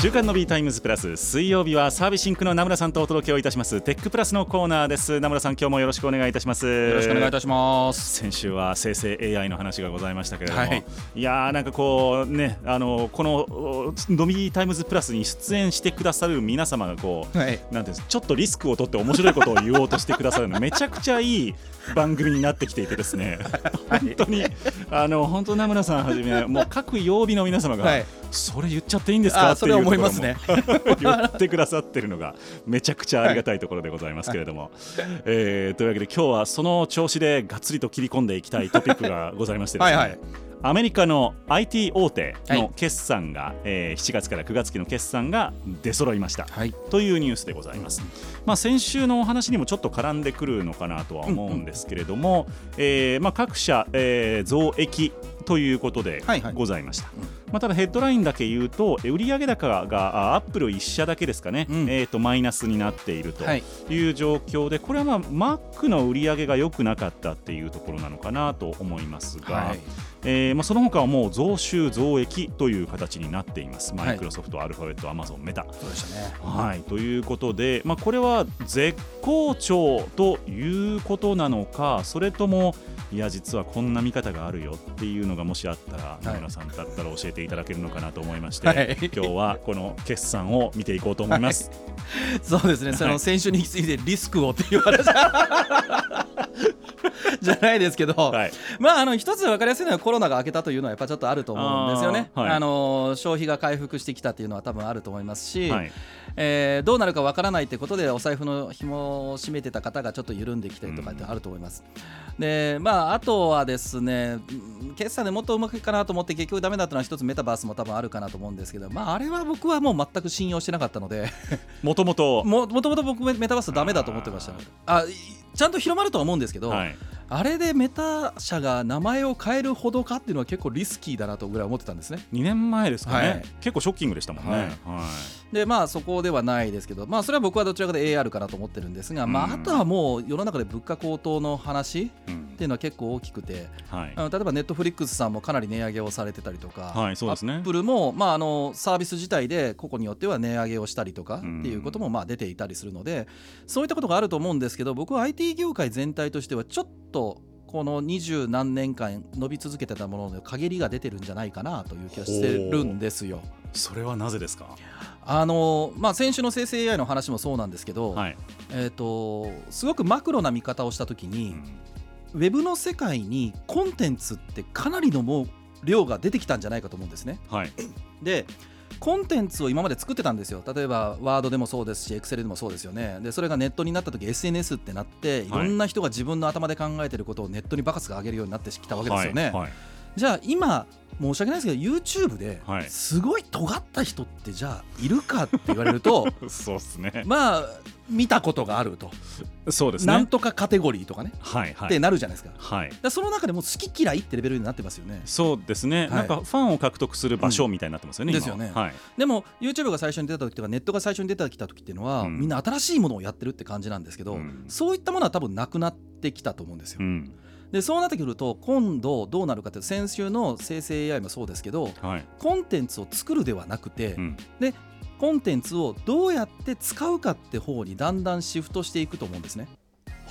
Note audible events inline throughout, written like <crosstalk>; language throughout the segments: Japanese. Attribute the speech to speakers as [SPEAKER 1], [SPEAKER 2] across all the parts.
[SPEAKER 1] 週刊ノビータイムズプラス水曜日はサービスシンクの名村さんとお届けをいたします。テックプラスのコーナーです。名村さん今日もよろしくお願いいたします。
[SPEAKER 2] よろしくお願いいたします。
[SPEAKER 1] 先週は生成 AI の話がございましたけれども、はい、いやーなんかこうねあのこののビータイムズプラスに出演してくださる皆様がこう、はい、なんてちょっとリスクを取って面白いことを言おうとしてくださるのめちゃくちゃいい番組になってきていてですね。<laughs> 本当にあの本当名村さんはじめもう各曜日の皆様が、はいそれ言っちゃっていいんですかっていう思いますね。<laughs> 言ってくださってるのが <laughs> めちゃくちゃありがたいところでございますけれども、<laughs> はい、えー、というわけで今日はその調子でがっつりと切り込んでいきたいトピックがございましてですね。はい、アメリカの IT 大手の決算が、はい、えー、7月から9月期の決算が出揃いました、はい、というニュースでございます、まあ、先週のお話にもちょっと絡んでくるのかなとは思うんですけれども、うんうん、えー、まあ、各社、えー、増益ということでございました。はいはいまあ、ただヘッドラインだけ言うと売上高がアップル1社だけですかね、うん、えー、とマイナスになっているとい。う状況で、これはまあ Mac の売り上げが良くなかったっていうところなのかなと思いますが、はい、えー、まあ、その他はもう増収増益という形になっています、マイクロソフト、アルファベット、アマゾン、メタ。
[SPEAKER 2] そうでしたね。
[SPEAKER 1] はい、ということで、まあ、これは絶好調ということなのか、それともいや実はこんな見方があるよっていうのがもしあったら野村さんだったら教えていただけるのかなと思いまして、はい、今日はこの決算を見ていこうと思います。
[SPEAKER 2] はい、そうですね、その先週に引き継いでリスクをっていう話 <laughs> じゃないですけど、はい、まああの一つ分かりやすいのはコロナが明けたというのはやっぱちょっとあると思うんですよね。あはい、あの消費が回復してきたっていうのは多分あると思いますし、はい、えー、どうなるか分からないってことでお財布の紐を締めてた方がちょっと緩んできたりとかってあると思います。うん、でまああとはですね決算でもっとうまくいくかなと思って結局ダメだったのは一つメタバースも多分あるかなと思うんですけど、まああれは僕はもう全く信用してなかったので。
[SPEAKER 1] もともと。<laughs>
[SPEAKER 2] もともと僕メタバースダメだと思ってました、あちゃんと広まるとは思うんですけど、はい、あれでメタ社が名前を変えるほどかっていうのは結構リスキーだなとぐらい思ってたんですね。
[SPEAKER 1] 2年前ですかね、はい、結構ショッキングでしたもんね、はい、はい、
[SPEAKER 2] でまあそこではないですけどまあそれは僕はどちらかというと AR かなと思ってるんですが、うん、まああとはもう世の中で物価高騰の話っていうのは結構大きくて、うん、はい、例えばネットフリックスさんもかなり値上げをされてたりとか、はい、そうですね。アップルもまああのサービス自体で個々によっては値上げをしたりとかっていうこともまあ出ていたりするので、そういったことがあると思うんですけど僕は IT 業界全体としてはちょっとこの二十何年間伸び続けてたものの陰りが出てるんじゃないかなという気がしてるんですよ。
[SPEAKER 1] それはなぜですか？
[SPEAKER 2] あのまあ、先週の生成 AI の話もそうなんですけど、はい、えーと、すごくマクロな見方をしたときに、うん、ウェブの世界にコンテンツってかなりのもう量が出てきたんじゃないかと思うんですね。はい、でコンテンツを今まで作ってたんですよ。例えばワードでもそうですしエクセルでもそうですよね。でそれがネットになった時 SNS ってなってい。ろんな人が自分の頭で考えてることをネットにバカスが上げるようになってきたわけですよね、はいはい、じゃあ今申し訳ないですけど YouTube ですごい尖った人ってじゃあいるかって言われると <laughs>
[SPEAKER 1] そうですね。
[SPEAKER 2] まあ見たことがあると。
[SPEAKER 1] そうですね。
[SPEAKER 2] なんとかカテゴリーとかね、
[SPEAKER 1] はいはい、
[SPEAKER 2] ってなるじゃないですか,、
[SPEAKER 1] はい、
[SPEAKER 2] その中でも好き嫌いってレベルになってますよね。
[SPEAKER 1] そうですね、はい、なんかファンを獲得する場所みたいになってますよね、
[SPEAKER 2] うん、ですよね、はい、でも YouTube が最初に出た時とかネットが最初に出てきた時っていうのは、うん、みんな新しいものをやってるって感じなんですけど、うん、そういったものは多分なくなってきたと思うんですよ、うんでそうなってくると今度どうなるかというと先週の生成 AI もそうですけど、はい、コンテンツを作るではなくて、うん、でコンテンツをどうやって使うかって方にだんだんシフトしていくと思うんですね。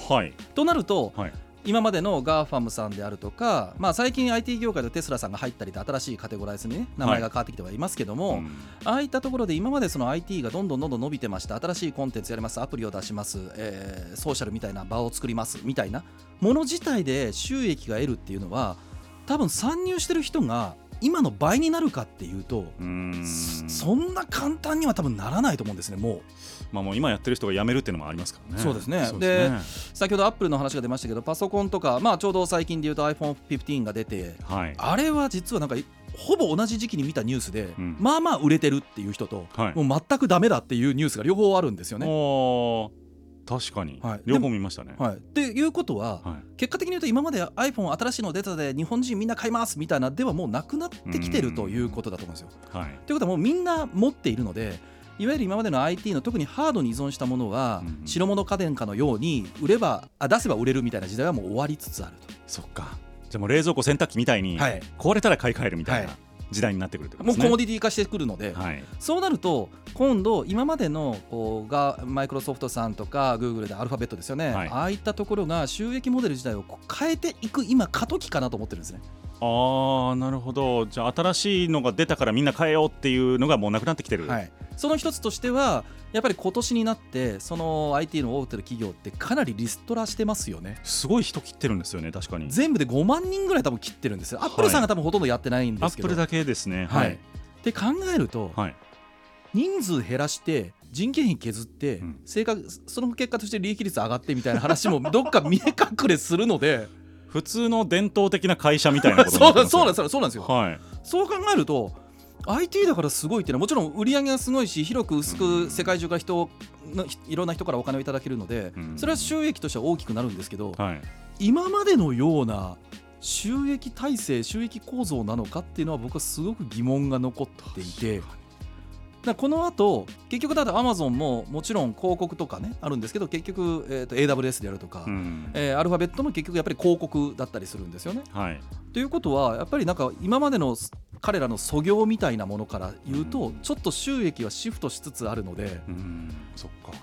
[SPEAKER 1] はい、
[SPEAKER 2] となると、はい、今までの GAFAM さんであるとか、まあ、最近 IT 業界でテスラさんが入ったりで新しいカテゴライズに、ね、名前が変わってきてはいますけども、はいうん、ああいったところで今までその IT がどんどんどんどん伸びてました新しいコンテンツやりますアプリを出します、えー、ソーシャルみたいな場を作りますみたいなもの自体で収益が得るっていうのは多分参入してる人が今の倍になるかっていうとそんな簡単には多分ならないと思うんですねもう。
[SPEAKER 1] まあ、もう今やってる人が辞めるっていうのもありますからね。
[SPEAKER 2] そうですね。で、ね、先ほどアップルの話が出ましたけどパソコンとか、まあ、ちょうど最近でいうと iPhone15 が出て、はい、あれは実はなんかほぼ同じ時期に見たニュースで、うん、まあまあ売れてるっていう人と、はい、もう全くだめだっていうニュースが両方あるんですよね。
[SPEAKER 1] 確かに、はい、両方見ましたね。
[SPEAKER 2] はい、っていうことは、はい、結果的に言うと今まで iPhone 新しいの出たで日本人みんな買いますみたいなではもうなくなってきてるということだと思うんですよ。はい、ということはもうみんな持っているのでいわゆる今までの IT の特にハードに依存したものは、白物家電かのように売ればあ出せば売れるみたいな時代はもう終わりつつあると。
[SPEAKER 1] そっか。じゃあもう冷蔵庫洗濯機みたいに、壊れたら買い替えるみたいな。時代になってくる、
[SPEAKER 2] ね、もうコモディティ化してくるので、はい、そうなると今度今までのこうがマイクロソフトさんとかグーグルでアルファベットですよね、はい、ああいったところが収益モデル自体を変えていく今過渡期かなと思ってるんですね。
[SPEAKER 1] ああなるほど。じゃあ新しいのが出たからみんな変えようっていうのがもうなくなってきてる、
[SPEAKER 2] はい、その一つとしてはやっぱり今年になってその IT の大手の企業ってかなりリストラしてますよね。
[SPEAKER 1] すごい人切ってるんですよね確かに。
[SPEAKER 2] 全部で5万人ぐらい多分切ってるんですよ。アップルさんが多分ほとんどやってないんですけど、
[SPEAKER 1] アップルだけですねはい、
[SPEAKER 2] って考えると、はい、人数減らして人件費削って、正確その結果として利益率上がってみたいな話も <laughs> どっか見え隠れするので。
[SPEAKER 1] 普通の伝統的な会社みたいなこと <laughs>
[SPEAKER 2] そうなんですよ、はい、そう考えると IT だからすごいっていうのはもちろん売り上げがすごいし広く薄く世界中から人のいろんな人からお金をいただけるので、それは収益としては大きくなるんですけど、はい、今までのような収益体制収益構造なのかっていうのは僕はすごく疑問が残っていてだこの後結局だとアマゾンももちろん広告とかねあるんですけど結局、えー、と AWS でやるとか、うん、えー、アルファベットも結局やっぱり広告だったりするんですよね。はい、ということはやっぱりなんか今までの彼らの素業みたいなものから言うと、うん、ちょっと収益はシフトしつつあるので、うん、そっか。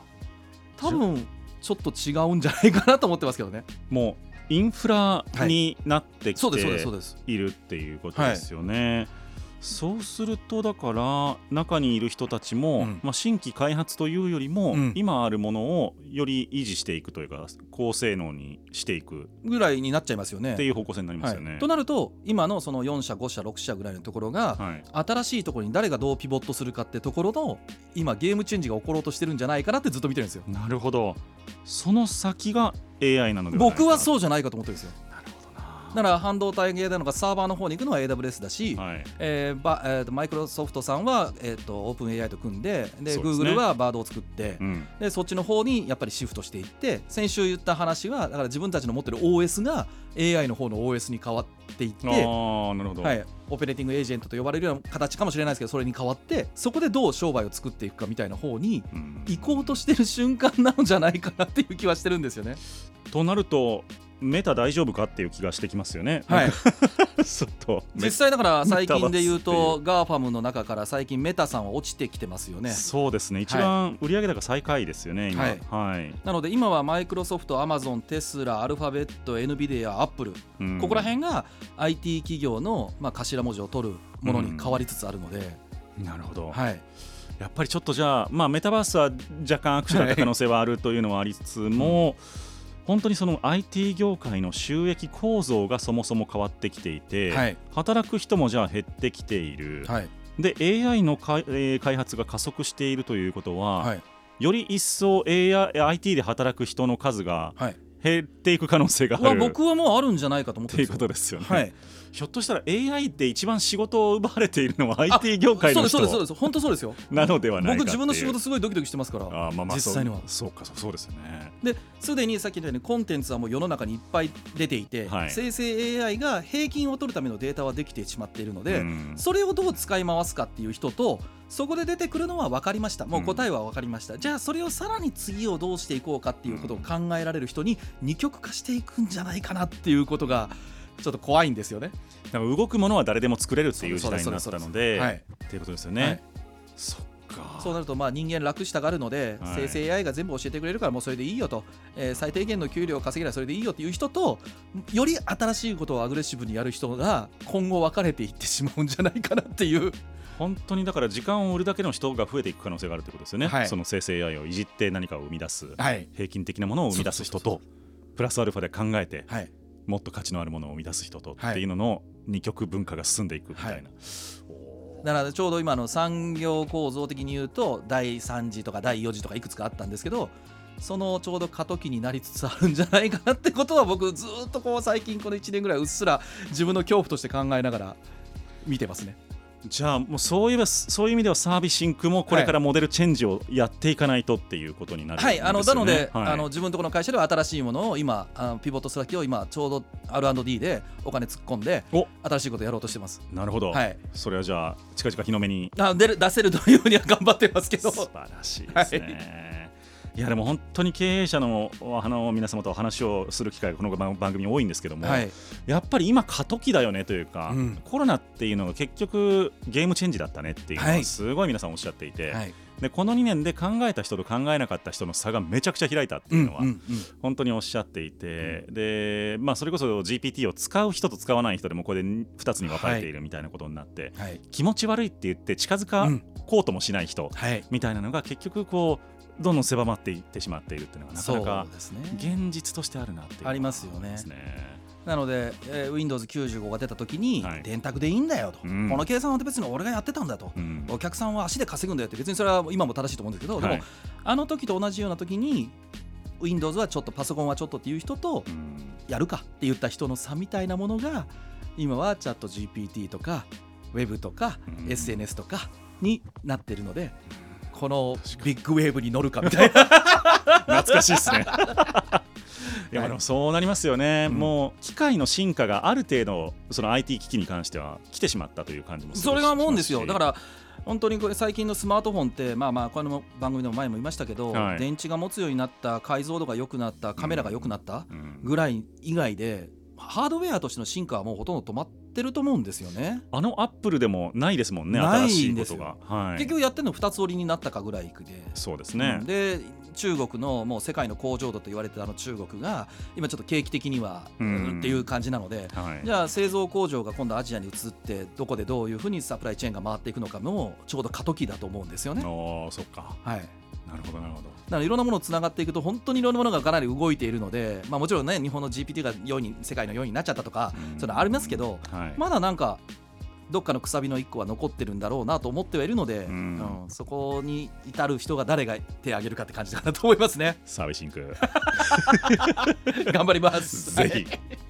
[SPEAKER 2] 多分ちょっと違うんじゃないかなと思ってますけどね。
[SPEAKER 1] もうインフラになってきてい。るっていうことですよね。そうするとだから中にいる人たちも、うん、まあ、新規開発というよりも、うん、今あるものをより維持していくというか高性能にしていく
[SPEAKER 2] ぐらいになっちゃいますよね。
[SPEAKER 1] っていう方向性になりますよね。
[SPEAKER 2] はい、となると今のその4社5社6社ぐらいのところが、はい、新しいところに誰がどうピボットするかってところの今ゲームチェンジが起ころうとしてるんじゃないかなってずっと見てるんですよ。
[SPEAKER 1] なるほどその先が AI なので
[SPEAKER 2] 僕はそうじゃないかと思ってるんですよ。だから半導体系なのかサーバーの方に行くのは AWS だし、はい。えーばえー、とマイクロソフトさんは、えー、とオープン AI と組んでで、ね、Google はバードを作って、うん、でそっちの方にやっぱりシフトしていって先週言った話はだから自分たちの持ってる OS が AI の方の OS に変わっていってあなるほど、はい、オペレーティングエージェントと呼ばれるような形かもしれないですけどそれに変わってそこでどう商売を作っていくかみたいな方に行こうとしてる瞬間なんじゃないかなっていう気はしてるんですよね。
[SPEAKER 1] となるとメタ大丈夫かっていう気がしてきますよね。
[SPEAKER 2] はい。<laughs> 実際だから最近で言うとガーファムの中から最近メタさんは落ちてきてますよね。
[SPEAKER 1] そうですね。一番売上高最下位ですよね。今、はい。
[SPEAKER 2] はい。なので今はマイクロソフト、アマゾン、テスラ、アルファベット、エヌビディア、アップル、ここら辺が IT 企業のまあ頭文字を取るものに変わりつつあるので。
[SPEAKER 1] なるほど。はい。やっぱりちょっとじゃあ、まあ、メタバースは若干悪手だった可能性はあるというのはありつつも、うん本当にその IT 業界の収益構造がそもそも変わってきていて、はい、働く人もじゃあ減ってきている、はい、で AI のか、えー、開発が加速しているということは、はい、より一層 AI IT で働く人の数が減っていく可能性がある、
[SPEAKER 2] 僕はもうあるんじゃないかと思って
[SPEAKER 1] るいうことですよね。はい。ひょっとしたら AI って一番仕事を奪われているのは IT 業界の人。
[SPEAKER 2] そうですそうです本当そうですよ。<laughs>
[SPEAKER 1] なのではない
[SPEAKER 2] 僕自分の仕事すごいドキドキしてますから。あまあまあ実際には。
[SPEAKER 1] そうかそうですね。
[SPEAKER 2] ですでにさっき言ったようにコンテンツはもう世の中にいっぱい出ていて、はい、生成 AI が平均を取るためのデータはできてしまっているので、うん、それをどう使い回すかっていう人とそこで出てくるのは分かりました。もう答えは分かりました、うん、じゃあそれをさらに次をどうしていこうかっていうことを考えられる人に二極化していくんじゃないかなっていうことがちょっと怖いんですよね。
[SPEAKER 1] だから動くものは誰でも作れるっていう時代になったので、はい、っていうことですよね。はい、そ
[SPEAKER 2] そうなるとまあ人間楽したがるので、はい、生成 AI が全部教えてくれるからもうそれでいいよと、えー、最低限の給料を稼げればそれでいいよっていう人とより新しいことをアグレッシブにやる人が今後分かれていってしまうんじゃないかなっていう。
[SPEAKER 1] 本当にだから時間を売るだけの人が増えていく可能性があるということですよね、はい、その生成 AI をいじって何かを生み出す、はい、平均的なものを生み出す人とプラスアルファで考えて、はい、もっと価値のあるものを生み出す人とっていうのの二極文化が進んでいくみたいな。
[SPEAKER 2] だからちょうど今の産業構造的に言うと第3次とか第4次とかいくつかあったんですけどそのちょうど過渡期になりつつあるんじゃないかなってことは僕ずっとこう最近この1年ぐらいうっすら自分の恐怖として考えながら見てますね。
[SPEAKER 1] じゃあもうそういえばそういう意味ではサービシンクもこれからモデルチェンジをやっていかないとっていうことになる、ね、
[SPEAKER 2] はいあのなので、はい、あの自分のところの会社では新しいものを今あのピボット先を今ちょうど R&D でお金突っ込んで新しいことやろうとしてます。
[SPEAKER 1] なるほど、はい、それはじゃあ近々日の目に
[SPEAKER 2] あ出る出せるというふうには頑張ってますけど。
[SPEAKER 1] 素晴らしいですね、はいいやでも本当に経営者のあの皆様と話をする機会がこの番組多いんですけども、はい、やっぱり今過渡期だよねというか、うん、コロナっていうのが結局ゲームチェンジだったねっていうのはすごい皆さんおっしゃっていて、はい、でこの2年で考えた人と考えなかった人の差がめちゃくちゃ開いたっていうのは本当におっしゃっていて、でまあ、それこそ GPT を使う人と使わない人でもこれで2つに分かれているみたいなことになって、はい、気持ち悪いって言って近づかこうともしない人みたいなのが結局こうどんどん狭まっていってしまっているっていうのがなかなか現実としてあるなっていう、
[SPEAKER 2] ありますよね。なので、えー、Windows95 が出た時に、はい、電卓でいいんだよと、うん、この計算は別に俺がやってたんだと、うん、お客さんは足で稼ぐんだよって別にそれは今も正しいと思うんですけど、はい、でもあの時と同じような時に Windows はちょっとパソコンはちょっとっていう人と、うん、やるかって言った人の差みたいなものが今はチャット GPT とか Web とか、SNS とかになってるので。このビッグウェーブに乗るかみたいな。<laughs>
[SPEAKER 1] 懐かしいですね。<laughs> いやでもそうなりますよね、うん、もう機械の進化がある程度その IT 機器に関しては来てしまったという感じも
[SPEAKER 2] それが思うんですよ。だから本当にこれ最近のスマートフォンってまあまあこの番組の前も言いましたけど、はい、電池が持つようになった解像度が良くなったカメラが良くなったぐらい以外で、ハードウェアとしての進化はもうほとんど止まってると思うんですよね。
[SPEAKER 1] あのアップルでもないですもんね
[SPEAKER 2] 新しいことが、はい、結局やってるの2つ折りになったかぐらいで。
[SPEAKER 1] そうですね、
[SPEAKER 2] うん、で中国のもう世界の工場度と言われてたあの中国が今ちょっと景気的には、うん、っていう感じなので、はい、じゃあ製造工場が今度アジアに移ってどこでどういうふうにサプライチェーンが回っていくのかもちょうど過渡期だと思うんですよね。
[SPEAKER 1] あそっか。
[SPEAKER 2] はい
[SPEAKER 1] なるほどなるほど。
[SPEAKER 2] だからいろんなものをつながっていくと本当にいろんなものがかなり動いているので、まあ、もちろんね日本の GPT が4位に世界の4位になっちゃったとか、うん、それありますけど、はい、まだなんかどっかのくさびの1個は残ってるんだろうなと思ってはいるので、うん、うん、そこに至る人が誰が手を挙げるかって感じかなと思いますね。
[SPEAKER 1] サービシンク
[SPEAKER 2] 頑張ります。
[SPEAKER 1] ぜひ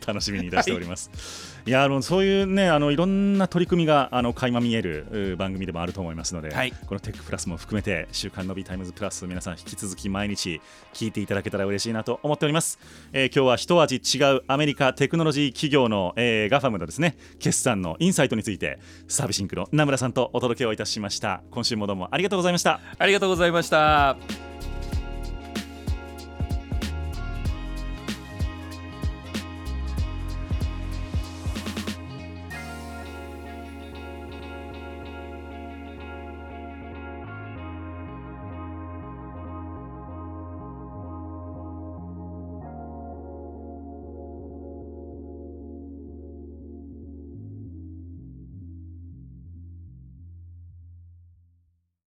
[SPEAKER 1] 楽しみにいたしております。はい、いやあのそういうねあのいろんな取り組みがあの垣間見える番組でもあると思いますので、はい、このテックプラスも含めて週刊のビタイムズプラス皆さん引き続き毎日聞いていただけたら嬉しいなと思っております。えー、今日は一味違うアメリカテクノロジー企業の、えー、ガファムのですね決算のインサイトについてサービシンクの名村さんとお届けをいたしました。今週もどうもありがとうございました。
[SPEAKER 2] ありがとうございました。